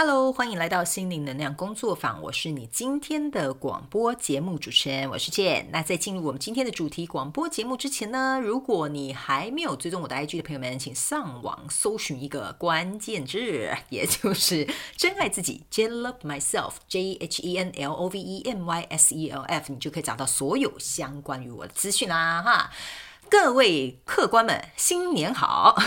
Hello，欢迎来到心灵能量工作坊，我是你今天的广播节目主持人，我是健。那在进入我们今天的主题广播节目之前呢，如果你还没有追踪我的 IG 的朋友们，请上网搜寻一个关键字，也就是真爱自己 ”，Jen Love Myself，J H E N L O V E M Y S E L F，你就可以找到所有相关于我的资讯啦，哈。各位客官们，新年好！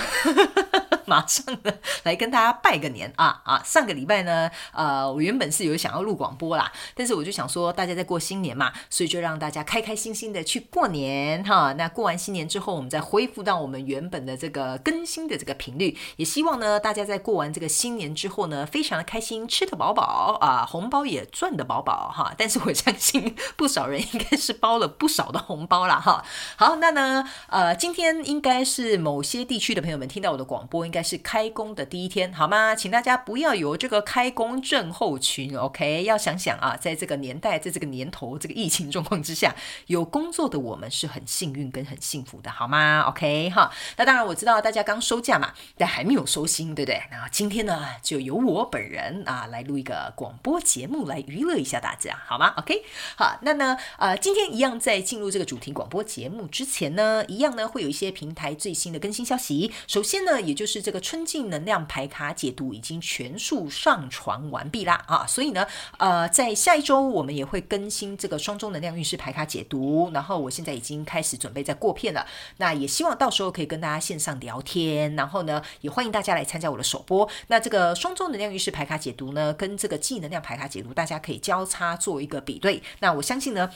马上呢来跟大家拜个年啊啊！上个礼拜呢，呃，我原本是有想要录广播啦，但是我就想说，大家在过新年嘛，所以就让大家开开心心的去过年哈。那过完新年之后，我们再恢复到我们原本的这个更新的这个频率。也希望呢，大家在过完这个新年之后呢，非常的开心，吃得饱饱啊，红包也赚得饱饱哈。但是我相信不少人应该是包了不少的红包啦哈。好，那呢？呃，今天应该是某些地区的朋友们听到我的广播，应该是开工的第一天，好吗？请大家不要有这个开工症候群，OK？要想想啊，在这个年代，在这个年头，这个疫情状况之下，有工作的我们是很幸运跟很幸福的，好吗？OK？哈，那当然我知道大家刚收假嘛，但还没有收心，对不对？那今天呢，就由我本人啊来录一个广播节目来娱乐一下大家，好吗？OK？好，那呢，呃，今天一样在进入这个主题广播节目之前呢。一样呢，会有一些平台最新的更新消息。首先呢，也就是这个春季能量牌卡解读已经全数上传完毕啦啊！所以呢，呃，在下一周我们也会更新这个双周能量运势牌卡解读。然后我现在已经开始准备在过片了。那也希望到时候可以跟大家线上聊天。然后呢，也欢迎大家来参加我的首播。那这个双周能量运势牌卡解读呢，跟这个季能量牌卡解读，大家可以交叉做一个比对。那我相信呢。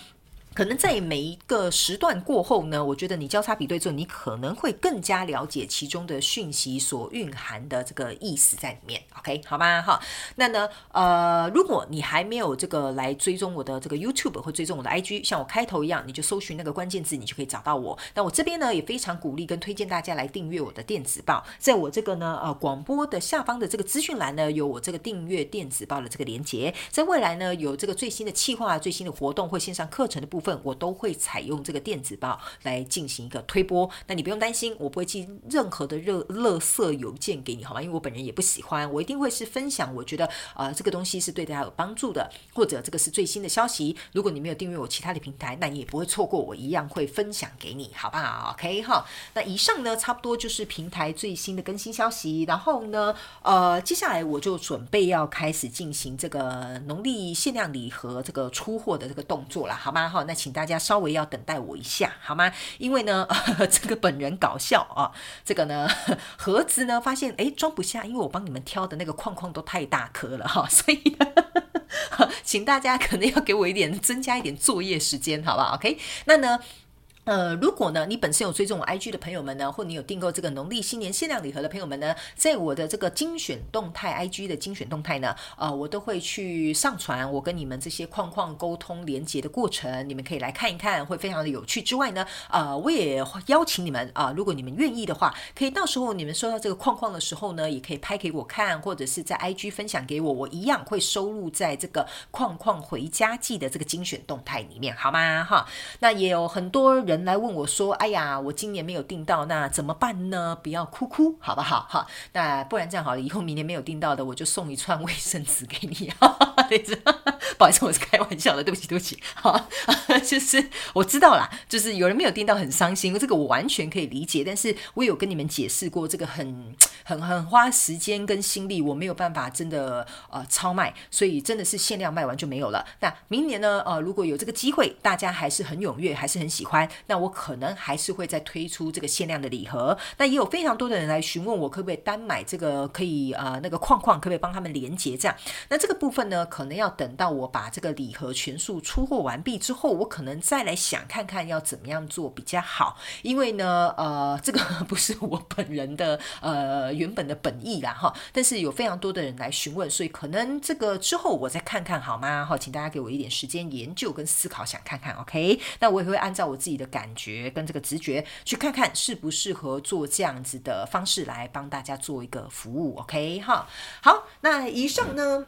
可能在每一个时段过后呢，我觉得你交叉比对之后，你可能会更加了解其中的讯息所蕴含的这个意思在里面。OK，好吗？哈，那呢，呃，如果你还没有这个来追踪我的这个 YouTube 或追踪我的 IG，像我开头一样，你就搜寻那个关键字，你就可以找到我。那我这边呢，也非常鼓励跟推荐大家来订阅我的电子报，在我这个呢，呃，广播的下方的这个资讯栏呢，有我这个订阅电子报的这个连接。在未来呢，有这个最新的企划、最新的活动或线上课程的部分。份我都会采用这个电子报来进行一个推播，那你不用担心，我不会寄任何的热垃圾邮件给你，好吗？因为我本人也不喜欢，我一定会是分享我觉得呃这个东西是对大家有帮助的，或者这个是最新的消息。如果你没有订阅我其他的平台，那你也不会错过，我一样会分享给你，好不好？OK 哈。那以上呢，差不多就是平台最新的更新消息。然后呢，呃，接下来我就准备要开始进行这个农历限量礼盒这个出货的这个动作了，好吗？哈，那。请大家稍微要等待我一下，好吗？因为呢，这个本人搞笑啊，这个呢 盒子呢发现哎装不下，因为我帮你们挑的那个框框都太大颗了哈，所以 请大家可能要给我一点增加一点作业时间，好不好？OK，那呢？呃，如果呢，你本身有追踪我 IG 的朋友们呢，或你有订购这个农历新年限量礼盒的朋友们呢，在我的这个精选动态 IG 的精选动态呢，呃，我都会去上传我跟你们这些框框沟通连接的过程，你们可以来看一看，会非常的有趣。之外呢，呃，我也邀请你们啊，如果你们愿意的话，可以到时候你们收到这个框框的时候呢，也可以拍给我看，或者是在 IG 分享给我，我一样会收录在这个框框回家记的这个精选动态里面，好吗？哈，那也有很多人。人来问我说：“哎呀，我今年没有订到，那怎么办呢？不要哭哭，好不好？哈，那不然这样好了，以后明年没有订到的，我就送一串卫生纸给你。不好意思，我是开玩笑的，对不起，对不起。好，就是我知道啦，就是有人没有订到很伤心，这个我完全可以理解。但是我有跟你们解释过，这个很很很花时间跟心力，我没有办法真的呃超卖，所以真的是限量卖完就没有了。那明年呢？呃，如果有这个机会，大家还是很踊跃，还是很喜欢。那我可能还是会再推出这个限量的礼盒。那也有非常多的人来询问我，可不可以单买这个？可以呃，那个框框可不可以帮他们连接？这样，那这个部分呢，可能要等到我把这个礼盒全数出货完毕之后，我可能再来想看看要怎么样做比较好。因为呢，呃，这个不是我本人的呃原本的本意啦哈。但是有非常多的人来询问，所以可能这个之后我再看看好吗？哈，请大家给我一点时间研究跟思考，想看看 OK？那我也会按照我自己的。感觉跟这个直觉去看看适不适合做这样子的方式来帮大家做一个服务，OK 哈。好，那以上呢。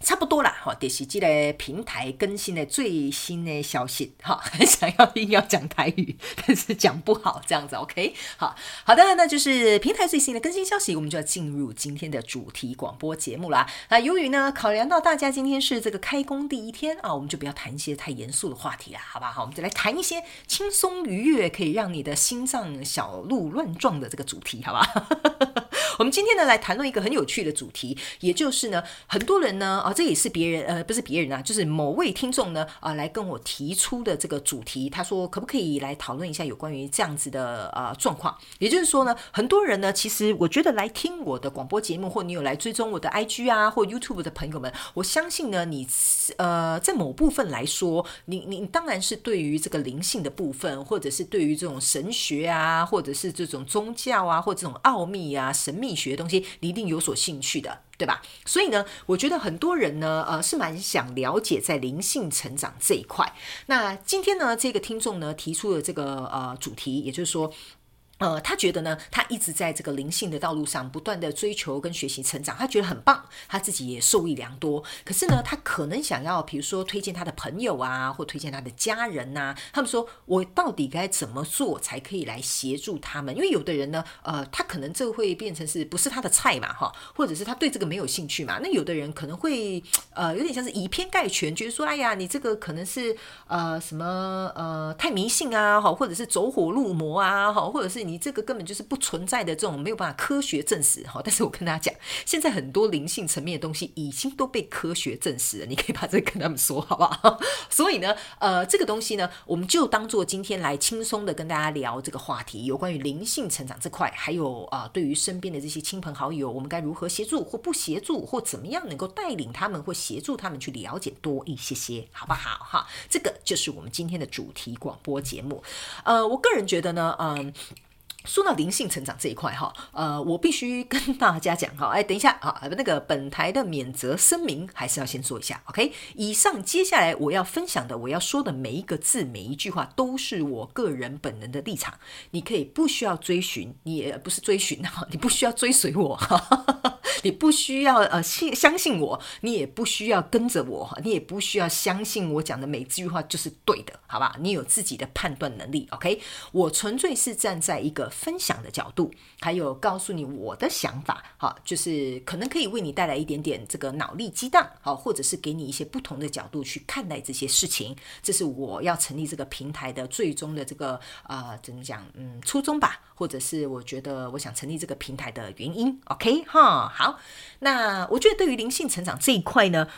差不多啦，哈，电视机的平台更新的最新的消息，哈，很 想要硬要讲台语，但是讲不好，这样子，OK，好，好的，那就是平台最新的更新消息，我们就要进入今天的主题广播节目啦。那由于呢，考量到大家今天是这个开工第一天啊，我们就不要谈一些太严肃的话题啦，好吧？好，我们就来谈一些轻松愉悦，可以让你的心脏小鹿乱撞的这个主题，好吧？我们今天呢，来谈论一个很有趣的主题，也就是呢，很多人呢，啊，这也是别人，呃，不是别人啊，就是某位听众呢，啊，来跟我提出的这个主题，他说可不可以来讨论一下有关于这样子的呃状况？也就是说呢，很多人呢，其实我觉得来听我的广播节目，或你有来追踪我的 IG 啊，或 YouTube 的朋友们，我相信呢，你呃，在某部分来说，你你当然是对于这个灵性的部分，或者是对于这种神学啊，或者是这种宗教啊，或这种奥秘啊、神秘。学的东西，你一定有所兴趣的，对吧？所以呢，我觉得很多人呢，呃，是蛮想了解在灵性成长这一块。那今天呢，这个听众呢提出了这个呃主题，也就是说。呃，他觉得呢，他一直在这个灵性的道路上不断的追求跟学习成长，他觉得很棒，他自己也受益良多。可是呢，他可能想要，比如说推荐他的朋友啊，或推荐他的家人呐，他们说我到底该怎么做才可以来协助他们？因为有的人呢，呃，他可能这会变成是不是他的菜嘛，哈，或者是他对这个没有兴趣嘛？那有的人可能会呃，有点像是以偏概全，觉得说，哎呀，你这个可能是呃什么呃太迷信啊，哈，或者是走火入魔啊，哈，或者是。你这个根本就是不存在的这种没有办法科学证实哈，但是我跟大家讲，现在很多灵性层面的东西已经都被科学证实了，你可以把这个跟他们说好不好？所以呢，呃，这个东西呢，我们就当做今天来轻松的跟大家聊这个话题，有关于灵性成长这块，还有啊，对于身边的这些亲朋好友，我们该如何协助或不协助，或怎么样能够带领他们或协助他们去了解多一些些，好不好？哈，这个就是我们今天的主题广播节目。呃，我个人觉得呢，嗯。说到灵性成长这一块哈，呃，我必须跟大家讲哈，哎，等一下啊，那个本台的免责声明还是要先说一下，OK？以上接下来我要分享的，我要说的每一个字、每一句话，都是我个人本人的立场，你可以不需要追寻，你也不是追寻哈，你不需要追随我，哈哈哈你不需要呃信相信我，你也不需要跟着我，你也不需要相信我讲的每句话就是对的，好吧？你有自己的判断能力，OK？我纯粹是站在一个。分享的角度，还有告诉你我的想法，好，就是可能可以为你带来一点点这个脑力激荡，好，或者是给你一些不同的角度去看待这些事情。这是我要成立这个平台的最终的这个呃，怎么讲？嗯，初衷吧，或者是我觉得我想成立这个平台的原因。OK，哈，好，那我觉得对于灵性成长这一块呢。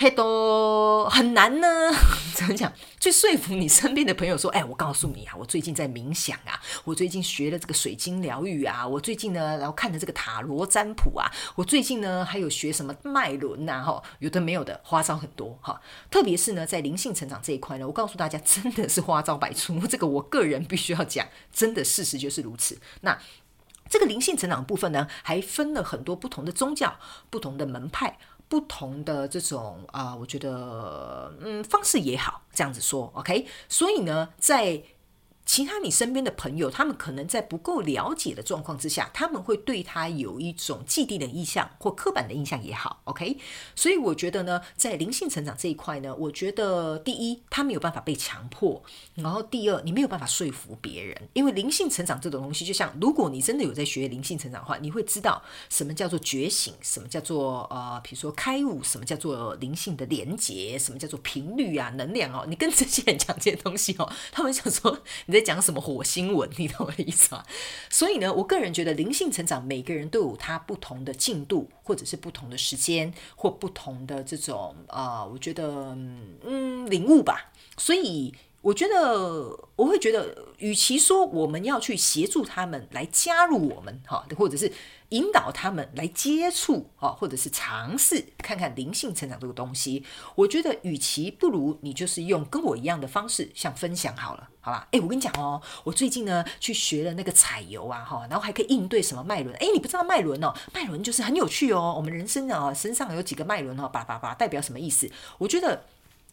嘿，都很难呢。怎么讲？去说服你身边的朋友说：“哎，我告诉你啊，我最近在冥想啊，我最近学了这个水晶疗愈啊，我最近呢，然后看的这个塔罗占卜啊，我最近呢还有学什么脉轮呐，哈，有的没有的，花招很多哈。特别是呢，在灵性成长这一块呢，我告诉大家，真的是花招百出。这个我个人必须要讲，真的事实就是如此。那这个灵性成长部分呢，还分了很多不同的宗教、不同的门派。不同的这种啊，我觉得嗯方式也好，这样子说，OK。所以呢，在其他你身边的朋友，他们可能在不够了解的状况之下，他们会对他有一种既定的印象或刻板的印象也好，OK。所以我觉得呢，在灵性成长这一块呢，我觉得第一，他没有办法被强迫；然后第二，你没有办法说服别人，因为灵性成长这种东西，就像如果你真的有在学灵性成长的话，你会知道什么叫做觉醒，什么叫做呃，比如说开悟，什么叫做灵性的连接，什么叫做频率啊，能量哦。你跟这些人讲这些东西哦，他们想说你在。在讲什么火星文？你懂我的意思吗？所以呢，我个人觉得灵性成长，每个人都有他不同的进度，或者是不同的时间，或不同的这种啊，我觉得嗯领悟吧。所以我觉得我会觉得，与其说我们要去协助他们来加入我们哈，或者是。引导他们来接触啊，或者是尝试看看灵性成长这个东西。我觉得，与其不如你就是用跟我一样的方式，像分享好了，好吧？诶，我跟你讲哦，我最近呢去学了那个彩油啊，哈，然后还可以应对什么脉轮。诶，你不知道脉轮哦？脉轮就是很有趣哦。我们人生啊，身上有几个脉轮哦，叭叭叭，代表什么意思？我觉得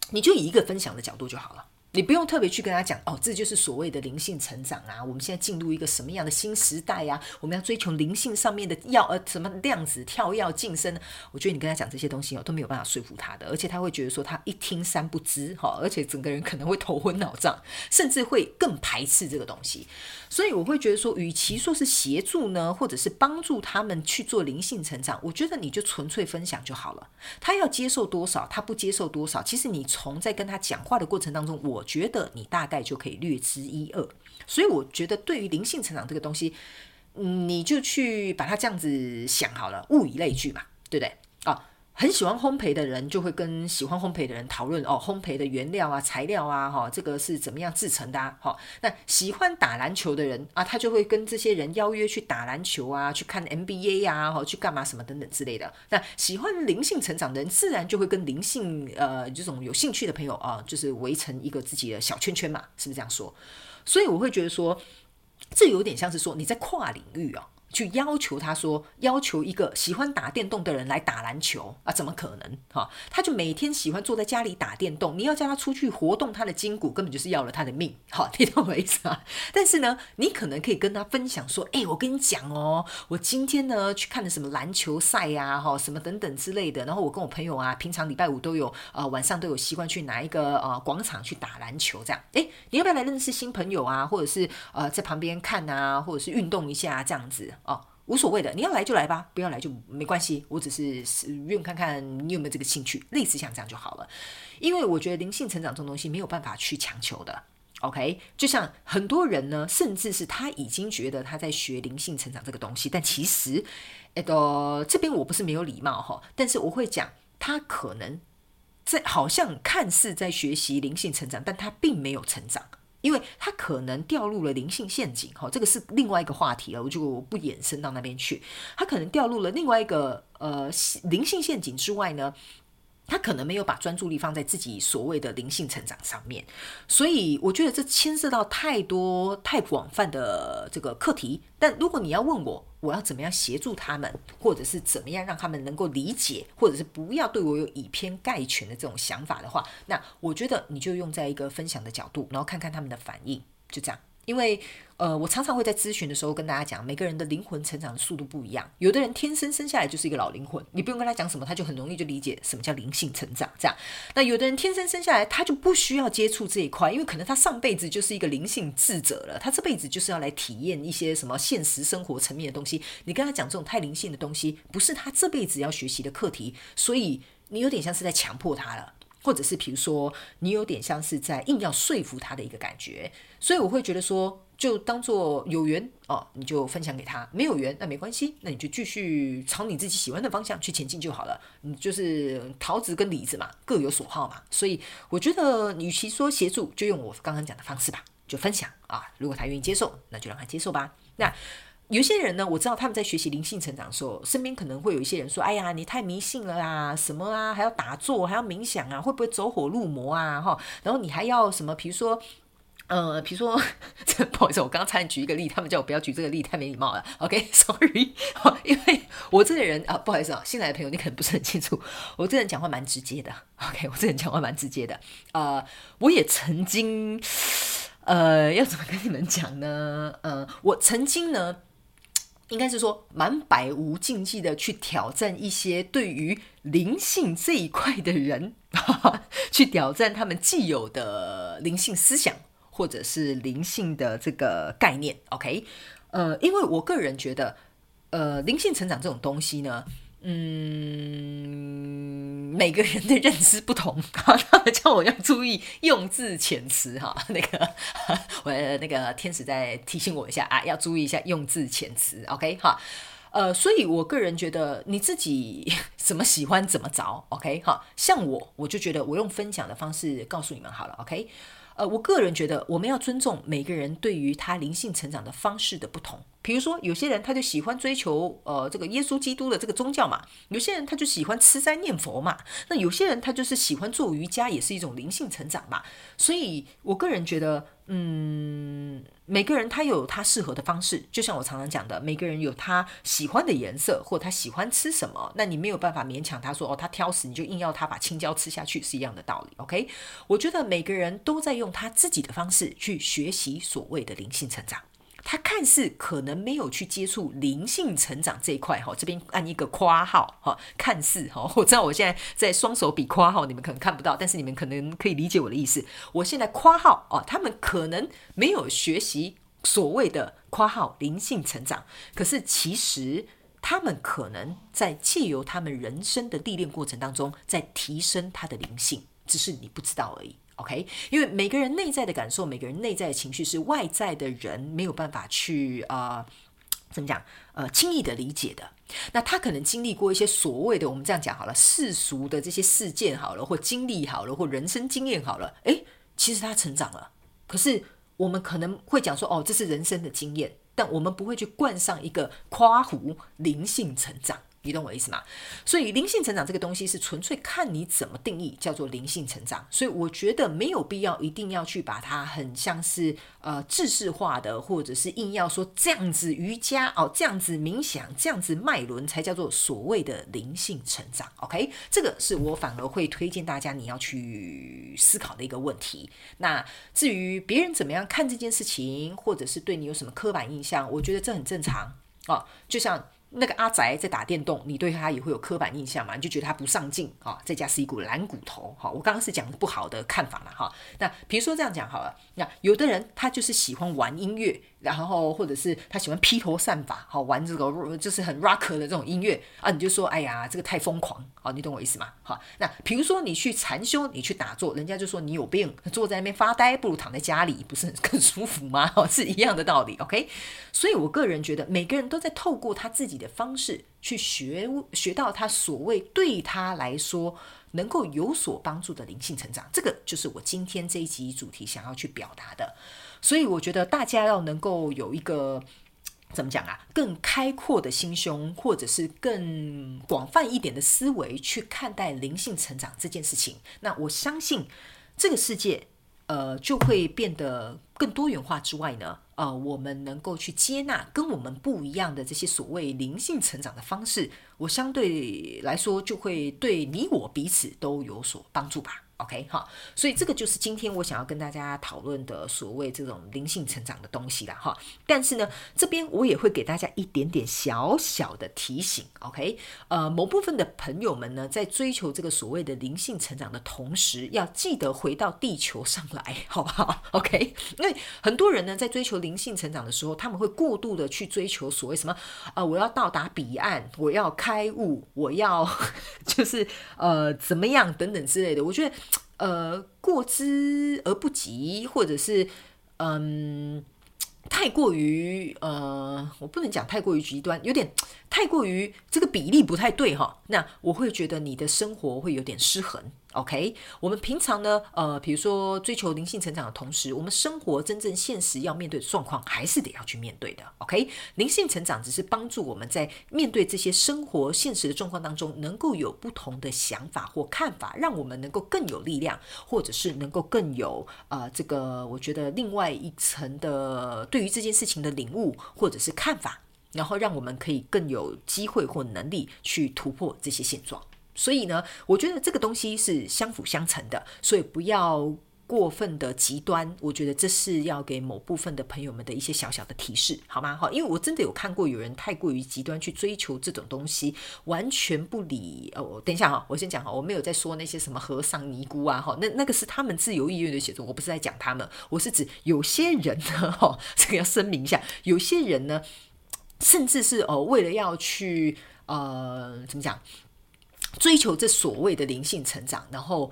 你就以一个分享的角度就好了。你不用特别去跟他讲哦，这就是所谓的灵性成长啊。我们现在进入一个什么样的新时代呀？我们要追求灵性上面的要呃什么量子跳跃晋升？我觉得你跟他讲这些东西哦，都没有办法说服他的，而且他会觉得说他一听三不知哈，而且整个人可能会头昏脑胀，甚至会更排斥这个东西。所以我会觉得说，与其说是协助呢，或者是帮助他们去做灵性成长，我觉得你就纯粹分享就好了。他要接受多少，他不接受多少，其实你从在跟他讲话的过程当中，我觉得你大概就可以略知一二。所以我觉得对于灵性成长这个东西，你就去把它这样子想好了，物以类聚嘛，对不对？很喜欢烘焙的人就会跟喜欢烘焙的人讨论哦，烘焙的原料啊、材料啊，哈，这个是怎么样制成的啊？哈，那喜欢打篮球的人啊，他就会跟这些人邀约去打篮球啊，去看 NBA 呀，哈，去干嘛什么等等之类的。那喜欢灵性成长的人，自然就会跟灵性呃这种有兴趣的朋友啊，就是围成一个自己的小圈圈嘛，是不是这样说？所以我会觉得说，这有点像是说你在跨领域啊。去要求他说，要求一个喜欢打电动的人来打篮球啊？怎么可能？哈，他就每天喜欢坐在家里打电动。你要叫他出去活动他的筋骨，根本就是要了他的命。好，你懂我意思啊？但是呢，你可能可以跟他分享说，哎，我跟你讲哦，我今天呢去看了什么篮球赛呀，哈，什么等等之类的。然后我跟我朋友啊，平常礼拜五都有，呃，晚上都有习惯去哪一个呃广场去打篮球，这样。哎，你要不要来认识新朋友啊？或者是呃在旁边看啊，或者是运动一下这样子？哦，无所谓的，你要来就来吧，不要来就没关系。我只是愿看看你有没有这个兴趣，类似像这样就好了。因为我觉得灵性成长这种东西没有办法去强求的。OK，就像很多人呢，甚至是他已经觉得他在学灵性成长这个东西，但其实，哎，都这边我不是没有礼貌哈，但是我会讲，他可能在好像看似在学习灵性成长，但他并没有成长。因为他可能掉入了灵性陷阱，哈，这个是另外一个话题了，我就不延伸到那边去。他可能掉入了另外一个呃灵性陷阱之外呢。他可能没有把专注力放在自己所谓的灵性成长上面，所以我觉得这牵涉到太多太广泛的这个课题。但如果你要问我，我要怎么样协助他们，或者是怎么样让他们能够理解，或者是不要对我有以偏概全的这种想法的话，那我觉得你就用在一个分享的角度，然后看看他们的反应，就这样。因为，呃，我常常会在咨询的时候跟大家讲，每个人的灵魂成长的速度不一样。有的人天生生下来就是一个老灵魂，你不用跟他讲什么，他就很容易就理解什么叫灵性成长。这样，那有的人天生生下来他就不需要接触这一块，因为可能他上辈子就是一个灵性智者了，他这辈子就是要来体验一些什么现实生活层面的东西。你跟他讲这种太灵性的东西，不是他这辈子要学习的课题，所以你有点像是在强迫他了。或者是比如说，你有点像是在硬要说服他的一个感觉，所以我会觉得说，就当做有缘哦，你就分享给他；没有缘那没关系，那你就继续朝你自己喜欢的方向去前进就好了。你就是桃子跟李子嘛，各有所好嘛。所以我觉得，与其说协助，就用我刚刚讲的方式吧，就分享啊。如果他愿意接受，那就让他接受吧。那。有些人呢，我知道他们在学习灵性成长的时候，身边可能会有一些人说：“哎呀，你太迷信了啊，什么啊，还要打坐，还要冥想啊，会不会走火入魔啊？哈，然后你还要什么？比如说，呃，比如说，不好意思，我刚刚差点举一个例，他们叫我不要举这个例，太没礼貌了。OK，Sorry，因为我这个人啊，不好意思啊，新来的朋友你可能不是很清楚，我这人讲话蛮直接的。OK，我这人讲话蛮直接的。呃，我也曾经，呃，要怎么跟你们讲呢？呃，我曾经呢。应该是说，蛮百无禁忌的去挑战一些对于灵性这一块的人，去挑战他们既有的灵性思想，或者是灵性的这个概念。OK，呃，因为我个人觉得，呃，灵性成长这种东西呢。嗯，每个人的认知不同，他们叫我要注意用字遣词哈。那个，我那个天使在提醒我一下啊，要注意一下用字遣词。OK 哈，呃，所以我个人觉得你自己怎么喜欢怎么着。OK 哈，像我，我就觉得我用分享的方式告诉你们好了。OK。呃，我个人觉得我们要尊重每个人对于他灵性成长的方式的不同。比如说，有些人他就喜欢追求呃这个耶稣基督的这个宗教嘛，有些人他就喜欢吃斋念佛嘛，那有些人他就是喜欢做瑜伽，也是一种灵性成长嘛。所以我个人觉得，嗯，每个人他有他适合的方式，就像我常常讲的，每个人有他喜欢的颜色，或他喜欢吃什么，那你没有办法勉强他说哦，他挑食，你就硬要他把青椒吃下去，是一样的道理。OK，我觉得每个人都在用他自己的方式去学习所谓的灵性成长。他看似可能没有去接触灵性成长这一块哈，这边按一个括号哈，看似哈，我知道我现在在双手比括号，你们可能看不到，但是你们可能可以理解我的意思。我现在括号哦，他们可能没有学习所谓的括号灵性成长，可是其实他们可能在借由他们人生的历练过程当中，在提升他的灵性，只是你不知道而已。OK，因为每个人内在的感受，每个人内在的情绪是外在的人没有办法去呃怎么讲呃轻易的理解的。那他可能经历过一些所谓的我们这样讲好了世俗的这些事件好了，或经历好了，或人生经验好了，诶，其实他成长了。可是我们可能会讲说哦，这是人生的经验，但我们不会去冠上一个夸胡灵性成长。你懂我意思吗？所以灵性成长这个东西是纯粹看你怎么定义，叫做灵性成长。所以我觉得没有必要一定要去把它很像是呃制式化的，或者是硬要说这样子瑜伽哦，这样子冥想，这样子脉轮才叫做所谓的灵性成长。OK，这个是我反而会推荐大家你要去思考的一个问题。那至于别人怎么样看这件事情，或者是对你有什么刻板印象，我觉得这很正常哦，就像。那个阿宅在打电动，你对他也会有刻板印象嘛？你就觉得他不上进啊，在家是一股懒骨头。哈，我刚刚是讲不好的看法了哈。那比如说这样讲好了，那有的人他就是喜欢玩音乐。然后，或者是他喜欢披头散发，好玩这个就是很 rock 的这种音乐啊，你就说，哎呀，这个太疯狂，好，你懂我意思吗？好，那比如说你去禅修，你去打坐，人家就说你有病，坐在那边发呆，不如躺在家里，不是很更舒服吗？是一样的道理，OK。所以我个人觉得，每个人都在透过他自己的方式去学，学到他所谓对他来说能够有所帮助的灵性成长，这个就是我今天这一集主题想要去表达的。所以我觉得大家要能够有一个怎么讲啊，更开阔的心胸，或者是更广泛一点的思维去看待灵性成长这件事情。那我相信这个世界，呃，就会变得更多元化之外呢，呃，我们能够去接纳跟我们不一样的这些所谓灵性成长的方式，我相对来说就会对你我彼此都有所帮助吧。OK 哈，所以这个就是今天我想要跟大家讨论的所谓这种灵性成长的东西啦哈。但是呢，这边我也会给大家一点点小小的提醒，OK？呃，某部分的朋友们呢，在追求这个所谓的灵性成长的同时，要记得回到地球上来，好不好？OK？因为很多人呢，在追求灵性成长的时候，他们会过度的去追求所谓什么啊，我要到达彼岸，我要开悟，我要 就是呃怎么样等等之类的。我觉得。呃，过之而不及，或者是嗯，太过于呃，我不能讲太过于极端，有点太过于这个比例不太对哈。那我会觉得你的生活会有点失衡。OK，我们平常呢，呃，比如说追求灵性成长的同时，我们生活真正现实要面对的状况，还是得要去面对的。OK，灵性成长只是帮助我们在面对这些生活现实的状况当中，能够有不同的想法或看法，让我们能够更有力量，或者是能够更有呃这个我觉得另外一层的对于这件事情的领悟或者是看法，然后让我们可以更有机会或能力去突破这些现状。所以呢，我觉得这个东西是相辅相成的，所以不要过分的极端。我觉得这是要给某部分的朋友们的一些小小的提示，好吗？哈，因为我真的有看过有人太过于极端去追求这种东西，完全不理。哦，等一下哈，我先讲哈，我没有在说那些什么和尚尼姑啊，哈，那那个是他们自由意愿的写作，我不是在讲他们，我是指有些人呢，哈，这个要声明一下，有些人呢，甚至是哦，为了要去呃，怎么讲？追求这所谓的灵性成长，然后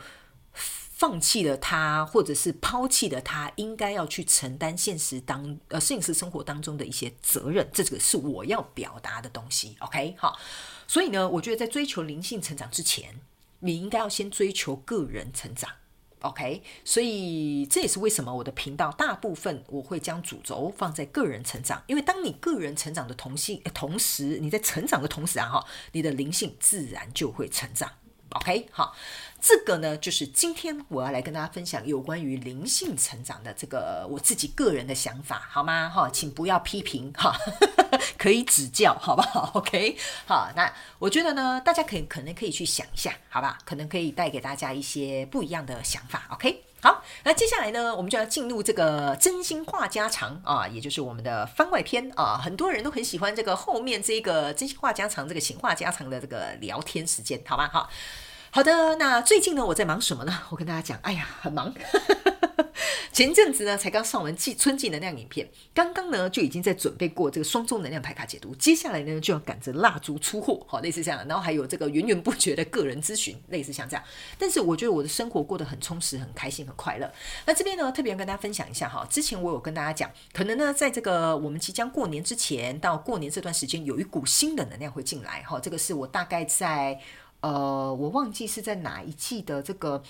放弃了他，或者是抛弃了他应该要去承担现实当呃现实生活当中的一些责任，这个是我要表达的东西。OK，好，所以呢，我觉得在追求灵性成长之前，你应该要先追求个人成长。OK，所以这也是为什么我的频道大部分我会将主轴放在个人成长，因为当你个人成长的同性同时，你在成长的同时啊哈，你的灵性自然就会成长。OK，好。这个呢，就是今天我要来跟大家分享有关于灵性成长的这个我自己个人的想法，好吗？哈，请不要批评哈，可以指教，好不好？OK，好，那我觉得呢，大家可以可能可以去想一下，好吧？可能可以带给大家一些不一样的想法。OK，好，那接下来呢，我们就要进入这个真心话家常啊，也就是我们的番外篇啊，很多人都很喜欢这个后面这个真心话家常这个情话家常的这个聊天时间，好吗？哈。好的，那最近呢，我在忙什么呢？我跟大家讲，哎呀，很忙。前阵子呢，才刚上完季春季能量影片，刚刚呢就已经在准备过这个双周能量牌卡解读，接下来呢就要赶着蜡烛出货，好，类似这样，然后还有这个源源不绝的个人咨询，类似像这样。但是我觉得我的生活过得很充实、很开心、很快乐。那这边呢，特别要跟大家分享一下哈，之前我有跟大家讲，可能呢在这个我们即将过年之前到过年这段时间，有一股新的能量会进来，哈，这个是我大概在。呃，我忘记是在哪一季的这个。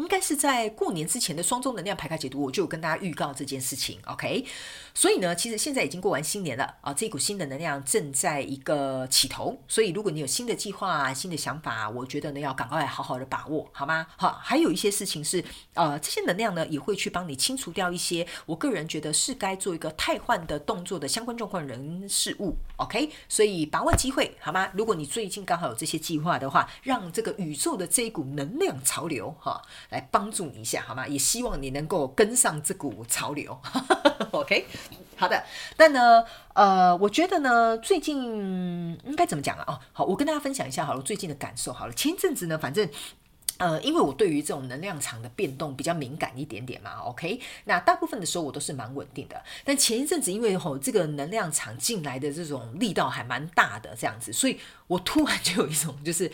应该是在过年之前的双周能量排卡解读，我就有跟大家预告这件事情，OK？所以呢，其实现在已经过完新年了啊，这股新的能量正在一个起头，所以如果你有新的计划、新的想法，我觉得呢要赶快好好的把握，好吗？好，还有一些事情是，呃，这些能量呢也会去帮你清除掉一些我个人觉得是该做一个汰换的动作的相关状况人事物，OK？所以把握机会，好吗？如果你最近刚好有这些计划的话，让这个宇宙的这一股能量潮流，哈。来帮助你一下好吗？也希望你能够跟上这股潮流。OK，好的。但呢，呃，我觉得呢，最近应该怎么讲啊？哦，好，我跟大家分享一下好了，最近的感受好了。前一阵子呢，反正呃，因为我对于这种能量场的变动比较敏感一点点嘛。OK，那大部分的时候我都是蛮稳定的。但前一阵子因为吼这个能量场进来的这种力道还蛮大的这样子，所以我突然就有一种就是。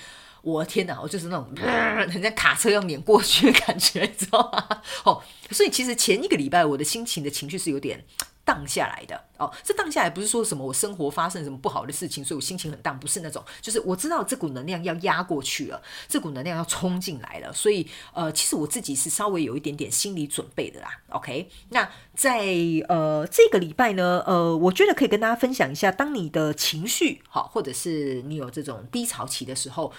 我的天哪，我就是那种 人家卡车要碾过去的感觉，你知道吗？哦，所以其实前一个礼拜我的心情的情绪是有点荡下来的。哦，这荡下来不是说什么我生活发生什么不好的事情，所以我心情很荡，不是那种，就是我知道这股能量要压过去了，这股能量要冲进来了，所以呃，其实我自己是稍微有一点点心理准备的啦。OK，那在呃这个礼拜呢，呃，我觉得可以跟大家分享一下，当你的情绪好，或者是你有这种低潮期的时候。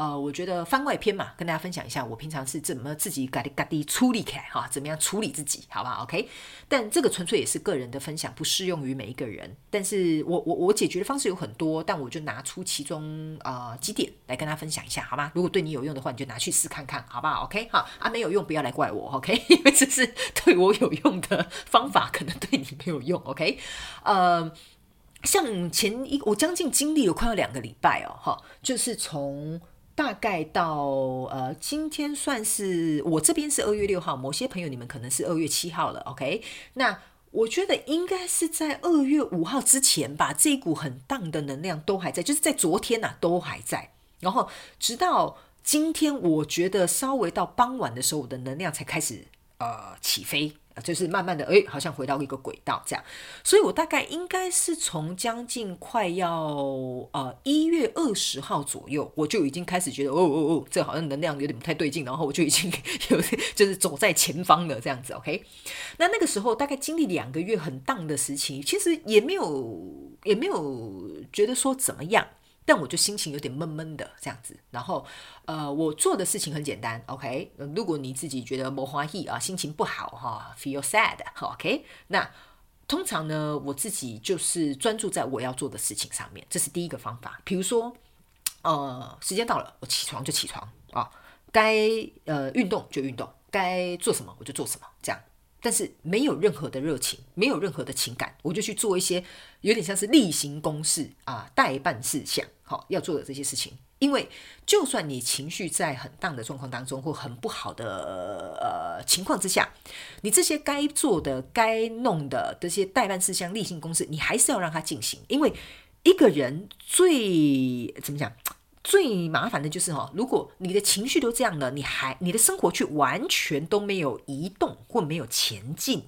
呃，我觉得番外篇嘛，跟大家分享一下，我平常是怎么自己嘎滴嘎滴处理开哈，怎么样处理自己，好不好？OK，但这个纯粹也是个人的分享，不适用于每一个人。但是我我我解决的方式有很多，但我就拿出其中呃几点来跟大家分享一下，好吗？如果对你有用的话，你就拿去试看看，好不好？OK，好啊，没有用不要来怪我，OK，因为这是对我有用的方法，可能对你没有用，OK，呃。像前一我将近经历了快要两个礼拜哦，哈，就是从。大概到呃，今天算是我这边是二月六号，某些朋友你们可能是二月七号了，OK？那我觉得应该是在二月五号之前吧，这一股很荡的能量都还在，就是在昨天呐都还在，然后直到今天，我觉得稍微到傍晚的时候，我的能量才开始呃起飞。就是慢慢的，哎，好像回到一个轨道这样，所以我大概应该是从将近快要呃一月二十号左右，我就已经开始觉得，哦哦哦，这好像能量有点不太对劲，然后我就已经 有就是走在前方了这样子，OK。那那个时候大概经历两个月很荡的时期，其实也没有也没有觉得说怎么样。但我就心情有点闷闷的这样子，然后，呃，我做的事情很简单，OK。如果你自己觉得不欢喜啊，心情不好哈，feel sad，OK。那通常呢，我自己就是专注在我要做的事情上面，这是第一个方法。比如说，呃，时间到了，我起床就起床啊，该呃运动就运动，该做什么我就做什么，这样。但是没有任何的热情，没有任何的情感，我就去做一些有点像是例行公事啊，代办事项，好要做的这些事情。因为就算你情绪在很荡的状况当中，或很不好的呃情况之下，你这些该做的、该弄的这些代办事项、例行公事，你还是要让它进行。因为一个人最怎么讲？最麻烦的就是哈，如果你的情绪都这样了，你还你的生活却完全都没有移动或没有前进，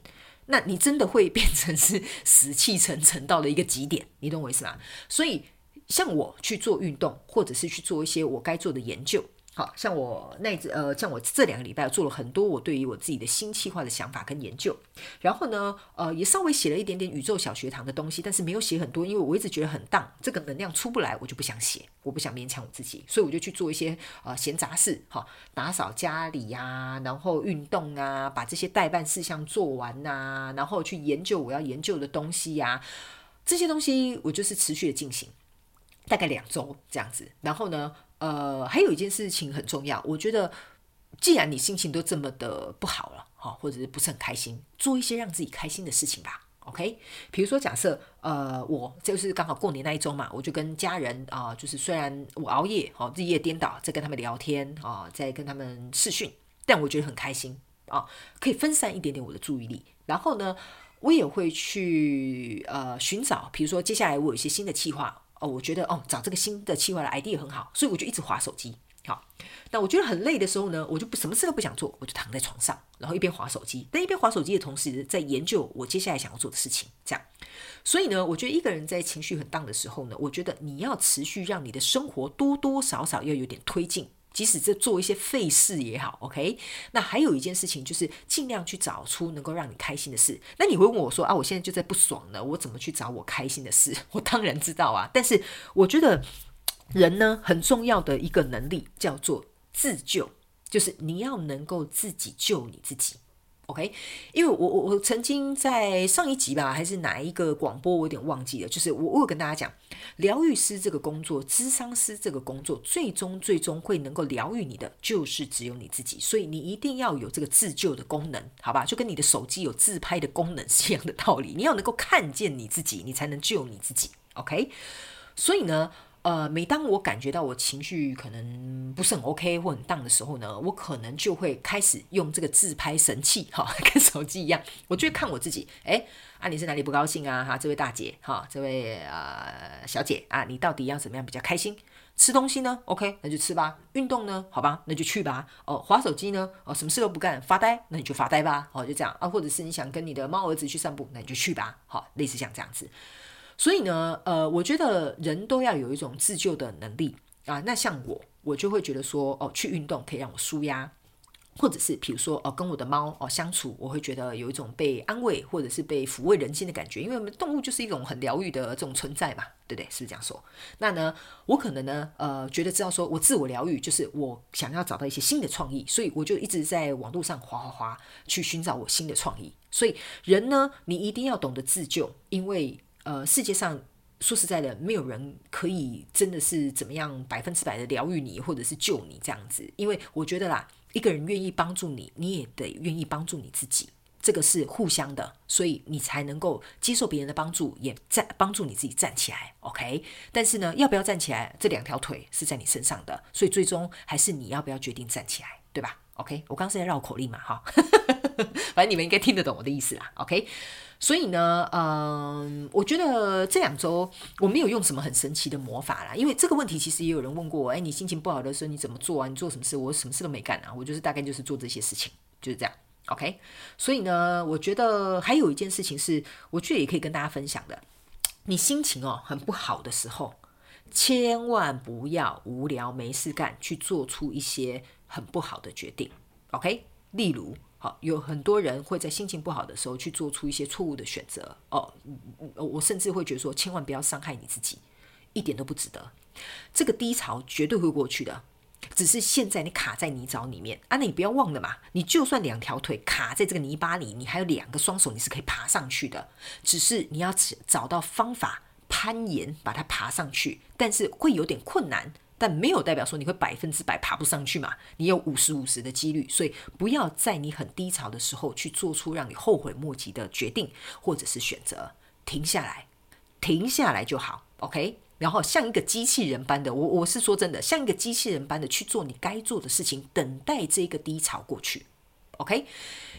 那你真的会变成是死气沉沉到了一个极点，你懂我意思吗？所以像我去做运动，或者是去做一些我该做的研究，好像我那呃，像我这两个礼拜做了很多我对于我自己的新计划的想法跟研究，然后呢，呃，也稍微写了一点点宇宙小学堂的东西，但是没有写很多，因为我一直觉得很荡，这个能量出不来，我就不想写，我不想勉强我自己，所以我就去做一些呃闲杂事，哈，打扫家里呀，然后运动啊，把这些代办事项做完呐，然后去研究我要研究的东西呀，这些东西我就是持续的进行，大概两周这样子，然后呢。呃，还有一件事情很重要，我觉得，既然你心情都这么的不好了，哈，或者是不是很开心，做一些让自己开心的事情吧，OK？比如说，假设，呃，我就是刚好过年那一周嘛，我就跟家人啊，就是虽然我熬夜，哦，日夜颠倒，在跟他们聊天啊，在跟他们视讯，但我觉得很开心啊，可以分散一点点我的注意力。然后呢，我也会去呃寻找，比如说接下来我有一些新的计划。哦，我觉得哦，找这个新的计划的 idea 很好，所以我就一直划手机。好，那我觉得很累的时候呢，我就不什么事都不想做，我就躺在床上，然后一边划手机，但一边划手机的同时，在研究我接下来想要做的事情。这样，所以呢，我觉得一个人在情绪很荡的时候呢，我觉得你要持续让你的生活多多少少要有点推进。即使这做一些费事也好，OK。那还有一件事情就是尽量去找出能够让你开心的事。那你会问我说啊，我现在就在不爽呢，我怎么去找我开心的事？我当然知道啊，但是我觉得人呢很重要的一个能力叫做自救，就是你要能够自己救你自己。OK，因为我我我曾经在上一集吧，还是哪一个广播，我有点忘记了。就是我我有跟大家讲，疗愈师这个工作，咨商师这个工作，最终最终会能够疗愈你的，就是只有你自己。所以你一定要有这个自救的功能，好吧？就跟你的手机有自拍的功能 是一样的道理。你要能够看见你自己，你才能救你自己。OK，所以呢。呃，每当我感觉到我情绪可能不是很 OK 或很荡的时候呢，我可能就会开始用这个自拍神器，哈，跟手机一样，我就会看我自己，哎，啊，你是哪里不高兴啊？哈，这位大姐，哈，这位呃小姐啊，你到底要怎么样比较开心？吃东西呢？OK，那就吃吧。运动呢？好吧，那就去吧。哦，划手机呢？哦，什么事都不干，发呆，那你就发呆吧。哦，就这样啊，或者是你想跟你的猫儿子去散步，那你就去吧。好，类似像这样子。所以呢，呃，我觉得人都要有一种自救的能力啊。那像我，我就会觉得说，哦，去运动可以让我舒压，或者是比如说，哦，跟我的猫哦相处，我会觉得有一种被安慰或者是被抚慰人心的感觉。因为我们动物就是一种很疗愈的这种存在嘛，对不对？是不是这样说？那呢，我可能呢，呃，觉得知道说我自我疗愈，就是我想要找到一些新的创意，所以我就一直在网络上滑滑滑去寻找我新的创意。所以人呢，你一定要懂得自救，因为。呃，世界上说实在的，没有人可以真的是怎么样百分之百的疗愈你，或者是救你这样子。因为我觉得啦，一个人愿意帮助你，你也得愿意帮助你自己，这个是互相的，所以你才能够接受别人的帮助，也站帮助你自己站起来。OK，但是呢，要不要站起来，这两条腿是在你身上的，所以最终还是你要不要决定站起来，对吧？OK，我刚是在绕口令嘛，哈，反正你们应该听得懂我的意思啦。OK。所以呢，嗯，我觉得这两周我没有用什么很神奇的魔法啦，因为这个问题其实也有人问过我，哎，你心情不好的时候你怎么做啊？你做什么事？我什么事都没干啊，我就是大概就是做这些事情，就是这样，OK。所以呢，我觉得还有一件事情是，我觉得也可以跟大家分享的，你心情哦很不好的时候，千万不要无聊没事干去做出一些很不好的决定，OK。例如。好，有很多人会在心情不好的时候去做出一些错误的选择哦。我甚至会觉得说，千万不要伤害你自己，一点都不值得。这个低潮绝对会过去的，只是现在你卡在泥沼里面啊。那你不要忘了嘛，你就算两条腿卡在这个泥巴里，你还有两个双手，你是可以爬上去的。只是你要找到方法攀岩，把它爬上去，但是会有点困难。但没有代表说你会百分之百爬不上去嘛？你有五十五十的几率，所以不要在你很低潮的时候去做出让你后悔莫及的决定或者是选择，停下来，停下来就好，OK。然后像一个机器人般的，我我是说真的，像一个机器人般的去做你该做的事情，等待这个低潮过去，OK。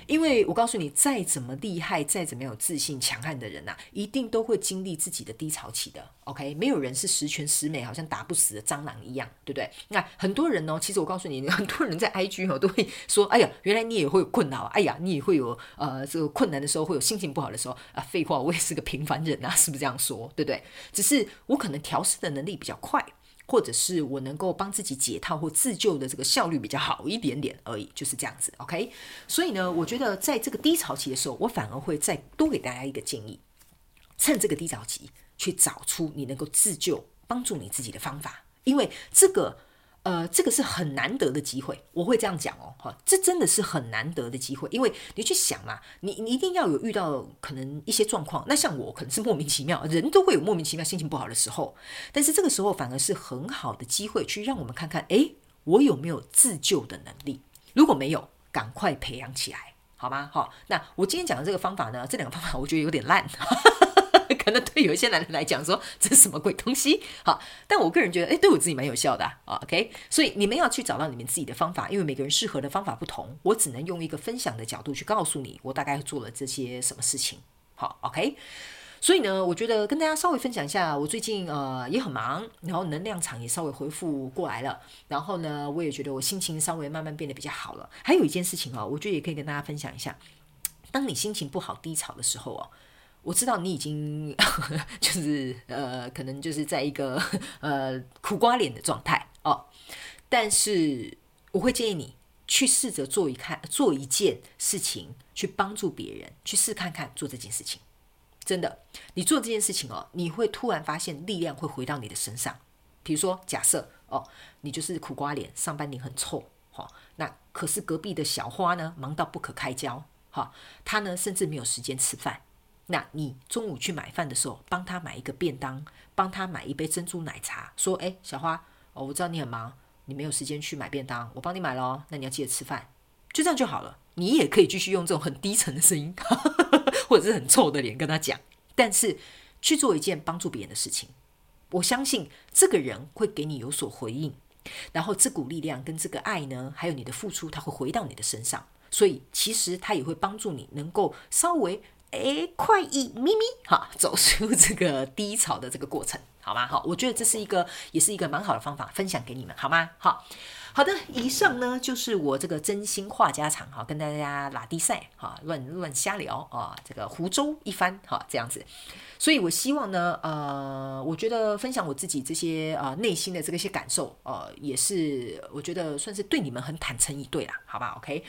因为我告诉你，再怎么厉害，再怎么有自信、强悍的人呐，一定都会经历自己的低潮期的。OK，没有人是十全十美，好像打不死的蟑螂一样，对不对？那很多人呢，其实我告诉你，很多人在 IG 哦都会说：“哎呀，原来你也会有困扰啊，哎呀，你也会有呃这个困难的时候，会有心情不好的时候啊。”废话，我也是个平凡人啊，是不是这样说？对不对？只是我可能调试的能力比较快。或者是我能够帮自己解套或自救的这个效率比较好一点点而已，就是这样子，OK。所以呢，我觉得在这个低潮期的时候，我反而会再多给大家一个建议，趁这个低潮期去找出你能够自救、帮助你自己的方法，因为这个。呃，这个是很难得的机会，我会这样讲哦，哈，这真的是很难得的机会，因为你去想嘛，你你一定要有遇到可能一些状况，那像我可能是莫名其妙，人都会有莫名其妙心情不好的时候，但是这个时候反而是很好的机会，去让我们看看，诶，我有没有自救的能力？如果没有，赶快培养起来，好吗？好，那我今天讲的这个方法呢，这两个方法我觉得有点烂。可能对有一些男人来讲，说这是什么鬼东西？好，但我个人觉得，哎，对我自己蛮有效的啊。OK，所以你们要去找到你们自己的方法，因为每个人适合的方法不同。我只能用一个分享的角度去告诉你，我大概做了这些什么事情。好，OK，所以呢，我觉得跟大家稍微分享一下，我最近呃也很忙，然后能量场也稍微恢复过来了，然后呢，我也觉得我心情稍微慢慢变得比较好了。还有一件事情哦，我觉得也可以跟大家分享一下，当你心情不好、低潮的时候哦。我知道你已经 就是呃，可能就是在一个呃苦瓜脸的状态哦，但是我会建议你去试着做一看做一件事情，去帮助别人，去试看看做这件事情。真的，你做这件事情哦，你会突然发现力量会回到你的身上。比如说，假设哦，你就是苦瓜脸，上班脸很臭，哈，那可是隔壁的小花呢，忙到不可开交，哈，她呢甚至没有时间吃饭。那你中午去买饭的时候，帮他买一个便当，帮他买一杯珍珠奶茶，说：“哎，小花，哦，我知道你很忙，你没有时间去买便当，我帮你买咯，那你要记得吃饭。”就这样就好了。你也可以继续用这种很低沉的声音，或者是很臭的脸跟他讲，但是去做一件帮助别人的事情。我相信这个人会给你有所回应，然后这股力量跟这个爱呢，还有你的付出，他会回到你的身上，所以其实他也会帮助你能够稍微。哎，快一咪咪哈，走出这个低潮的这个过程，好吗？好，我觉得这是一个，也是一个蛮好的方法，分享给你们，好吗？好，好的，以上呢就是我这个真心话家常哈，跟大家拉低赛哈，乱乱瞎聊啊，这个湖州一番哈，这样子。所以我希望呢，呃，我觉得分享我自己这些啊内心的这个些感受，呃，也是我觉得算是对你们很坦诚以对啦，好吧？OK。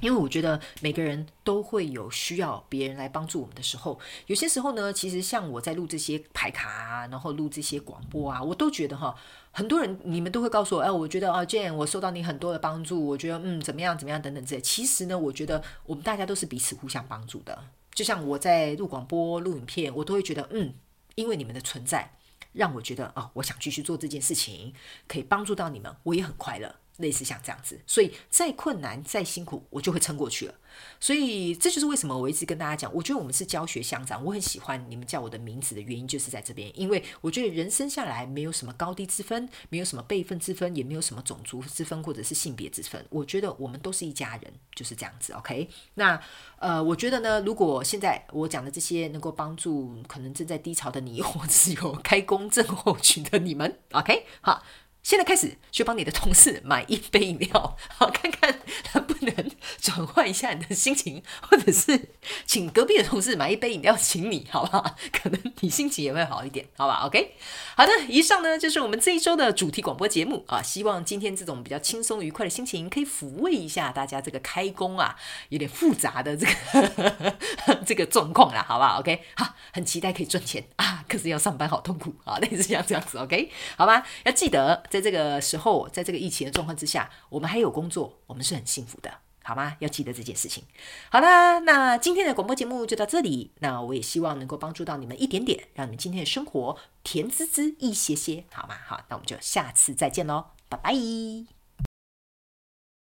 因为我觉得每个人都会有需要别人来帮助我们的时候，有些时候呢，其实像我在录这些牌卡啊，然后录这些广播啊，我都觉得哈，很多人你们都会告诉我，哎，我觉得啊，Jane，我受到你很多的帮助，我觉得嗯，怎么样怎么样等等这些。其实呢，我觉得我们大家都是彼此互相帮助的。就像我在录广播、录影片，我都会觉得嗯，因为你们的存在，让我觉得哦，我想继续做这件事情，可以帮助到你们，我也很快乐。类似像这样子，所以再困难再辛苦，我就会撑过去了。所以这就是为什么我一直跟大家讲，我觉得我们是教学相长。我很喜欢你们叫我的名字的原因，就是在这边，因为我觉得人生下来没有什么高低之分，没有什么辈分之分，也没有什么种族之分或者是性别之分。我觉得我们都是一家人，就是这样子。OK，那呃，我觉得呢，如果现在我讲的这些能够帮助可能正在低潮的你，或者是有开工症候群的你们，OK，好。现在开始去帮你的同事买一杯饮料，好看看能不能转换一下你的心情，或者是请隔壁的同事买一杯饮料请你，好不好？可能你心情也会好一点，好吧？OK，好的，以上呢就是我们这一周的主题广播节目啊。希望今天这种比较轻松愉快的心情，可以抚慰一下大家这个开工啊有点复杂的这个 这个状况啦，好不好？OK，好，很期待可以赚钱啊，可是要上班好痛苦啊，类似像这样子，OK，好吧？要记得。在这个时候，在这个疫情的状况之下，我们还有工作，我们是很幸福的，好吗？要记得这件事情。好啦，那今天的广播节目就到这里。那我也希望能够帮助到你们一点点，让你们今天的生活甜滋滋一些些，好吗？好，那我们就下次再见喽，拜拜。